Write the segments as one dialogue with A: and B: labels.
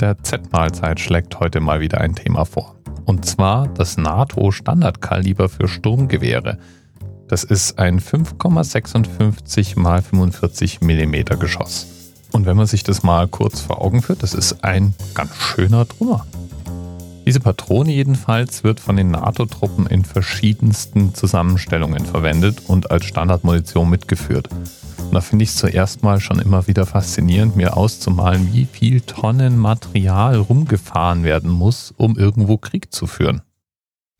A: Der Z-Mahlzeit schlägt heute mal wieder ein Thema vor. Und zwar das NATO-Standardkaliber für Sturmgewehre. Das ist ein 5,56 x 45 mm Geschoss. Und wenn man sich das mal kurz vor Augen führt, das ist ein ganz schöner Trümmer. Diese Patrone jedenfalls wird von den NATO-Truppen in verschiedensten Zusammenstellungen verwendet und als Standardmunition mitgeführt. Und da finde ich es zuerst mal schon immer wieder faszinierend, mir auszumalen, wie viel Tonnen Material rumgefahren werden muss, um irgendwo Krieg zu führen.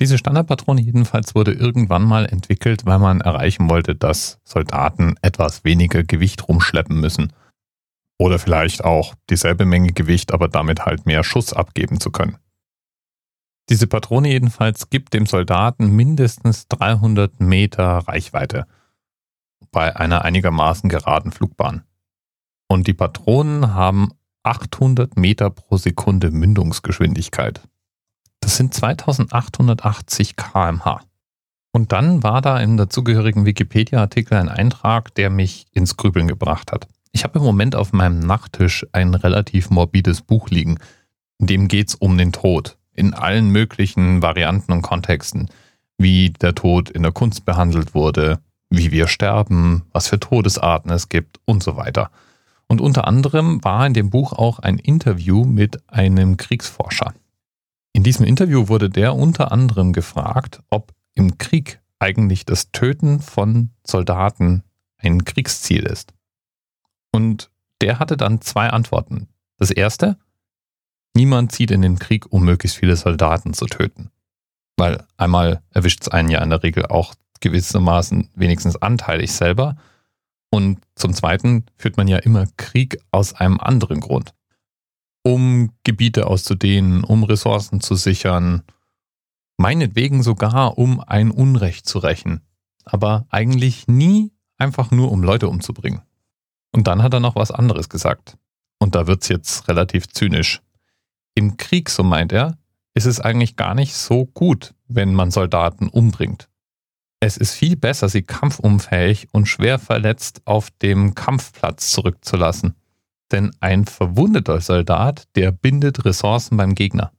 A: Diese Standardpatrone jedenfalls wurde irgendwann mal entwickelt, weil man erreichen wollte, dass Soldaten etwas weniger Gewicht rumschleppen müssen. Oder vielleicht auch dieselbe Menge Gewicht, aber damit halt mehr Schuss abgeben zu können. Diese Patrone jedenfalls gibt dem Soldaten mindestens 300 Meter Reichweite bei einer einigermaßen geraden Flugbahn. Und die Patronen haben 800 Meter pro Sekunde Mündungsgeschwindigkeit. Das sind 2880 kmh. Und dann war da im dazugehörigen Wikipedia-Artikel ein Eintrag, der mich ins Grübeln gebracht hat. Ich habe im Moment auf meinem Nachttisch ein relativ morbides Buch liegen. In dem geht es um den Tod in allen möglichen Varianten und Kontexten, wie der Tod in der Kunst behandelt wurde, wie wir sterben, was für Todesarten es gibt und so weiter. Und unter anderem war in dem Buch auch ein Interview mit einem Kriegsforscher. In diesem Interview wurde der unter anderem gefragt, ob im Krieg eigentlich das Töten von Soldaten ein Kriegsziel ist. Und der hatte dann zwei Antworten. Das erste, Niemand zieht in den Krieg, um möglichst viele Soldaten zu töten. Weil einmal erwischt es einen ja in der Regel auch gewissermaßen wenigstens anteilig selber. Und zum Zweiten führt man ja immer Krieg aus einem anderen Grund. Um Gebiete auszudehnen, um Ressourcen zu sichern, meinetwegen sogar um ein Unrecht zu rächen. Aber eigentlich nie einfach nur, um Leute umzubringen. Und dann hat er noch was anderes gesagt. Und da wird es jetzt relativ zynisch. Im Krieg, so meint er, ist es eigentlich gar nicht so gut, wenn man Soldaten umbringt. Es ist viel besser, sie kampfunfähig und schwer verletzt auf dem Kampfplatz zurückzulassen. Denn ein verwundeter Soldat, der bindet Ressourcen beim Gegner.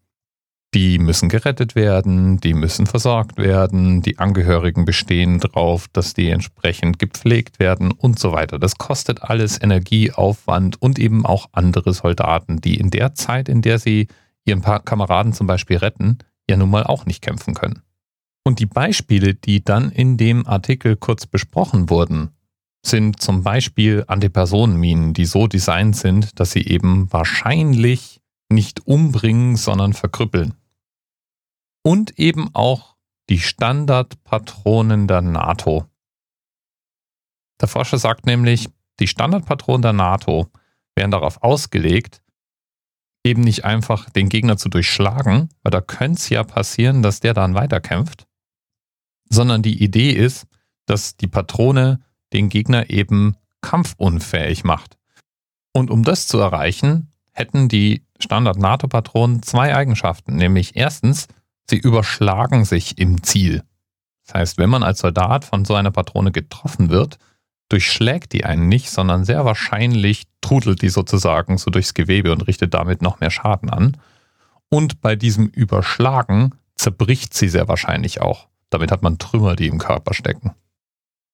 A: Die müssen gerettet werden, die müssen versorgt werden, die Angehörigen bestehen darauf, dass die entsprechend gepflegt werden und so weiter. Das kostet alles Energie, Aufwand und eben auch andere Soldaten, die in der Zeit, in der sie ihren Kameraden zum Beispiel retten, ja nun mal auch nicht kämpfen können. Und die Beispiele, die dann in dem Artikel kurz besprochen wurden, sind zum Beispiel Antipersonenminen, die so designt sind, dass sie eben wahrscheinlich nicht umbringen, sondern verkrüppeln und eben auch die Standardpatronen der NATO. Der Forscher sagt nämlich, die Standardpatronen der NATO wären darauf ausgelegt, eben nicht einfach den Gegner zu durchschlagen, weil da könnte es ja passieren, dass der dann weiterkämpft, sondern die Idee ist, dass die Patrone den Gegner eben kampfunfähig macht. Und um das zu erreichen, hätten die Standard-NATO-Patronen zwei Eigenschaften, nämlich erstens, Sie überschlagen sich im Ziel. Das heißt, wenn man als Soldat von so einer Patrone getroffen wird, durchschlägt die einen nicht, sondern sehr wahrscheinlich trudelt die sozusagen so durchs Gewebe und richtet damit noch mehr Schaden an. Und bei diesem Überschlagen zerbricht sie sehr wahrscheinlich auch. Damit hat man Trümmer, die im Körper stecken.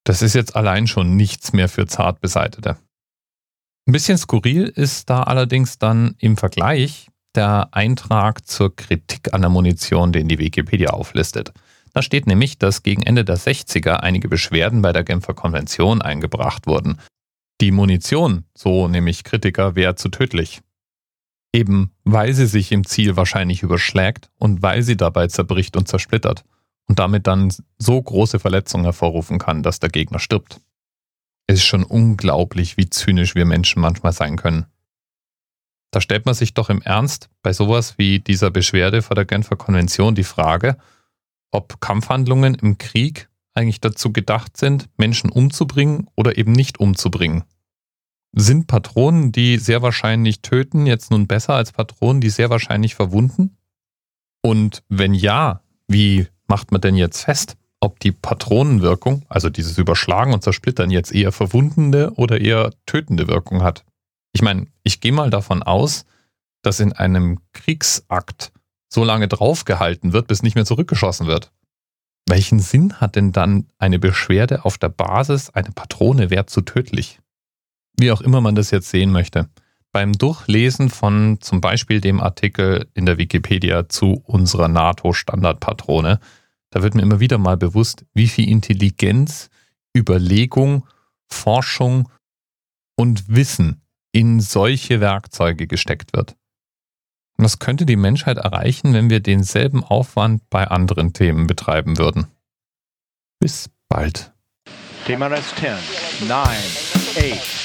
A: Das ist jetzt allein schon nichts mehr für zart Beseitete. Ein bisschen skurril ist da allerdings dann im Vergleich der Eintrag zur Kritik an der Munition, den die Wikipedia auflistet. Da steht nämlich, dass gegen Ende der 60er einige Beschwerden bei der Genfer Konvention eingebracht wurden. Die Munition, so nämlich Kritiker, wäre zu tödlich. Eben weil sie sich im Ziel wahrscheinlich überschlägt und weil sie dabei zerbricht und zersplittert und damit dann so große Verletzungen hervorrufen kann, dass der Gegner stirbt. Es ist schon unglaublich, wie zynisch wir Menschen manchmal sein können. Da stellt man sich doch im Ernst bei sowas wie dieser Beschwerde vor der Genfer Konvention die Frage, ob Kampfhandlungen im Krieg eigentlich dazu gedacht sind, Menschen umzubringen oder eben nicht umzubringen. Sind Patronen, die sehr wahrscheinlich töten, jetzt nun besser als Patronen, die sehr wahrscheinlich verwunden? Und wenn ja, wie macht man denn jetzt fest, ob die Patronenwirkung, also dieses Überschlagen und Zersplittern, jetzt eher verwundende oder eher tötende Wirkung hat? Ich meine, ich gehe mal davon aus, dass in einem Kriegsakt so lange draufgehalten wird, bis nicht mehr zurückgeschossen wird. Welchen Sinn hat denn dann eine Beschwerde auf der Basis, eine Patrone wäre zu tödlich? Wie auch immer man das jetzt sehen möchte. Beim Durchlesen von zum Beispiel dem Artikel in der Wikipedia zu unserer NATO-Standardpatrone, da wird mir immer wieder mal bewusst, wie viel Intelligenz, Überlegung, Forschung und Wissen in solche Werkzeuge gesteckt wird. Und das könnte die Menschheit erreichen, wenn wir denselben Aufwand bei anderen Themen betreiben würden. Bis bald.
B: TMRS 10, 9, 8.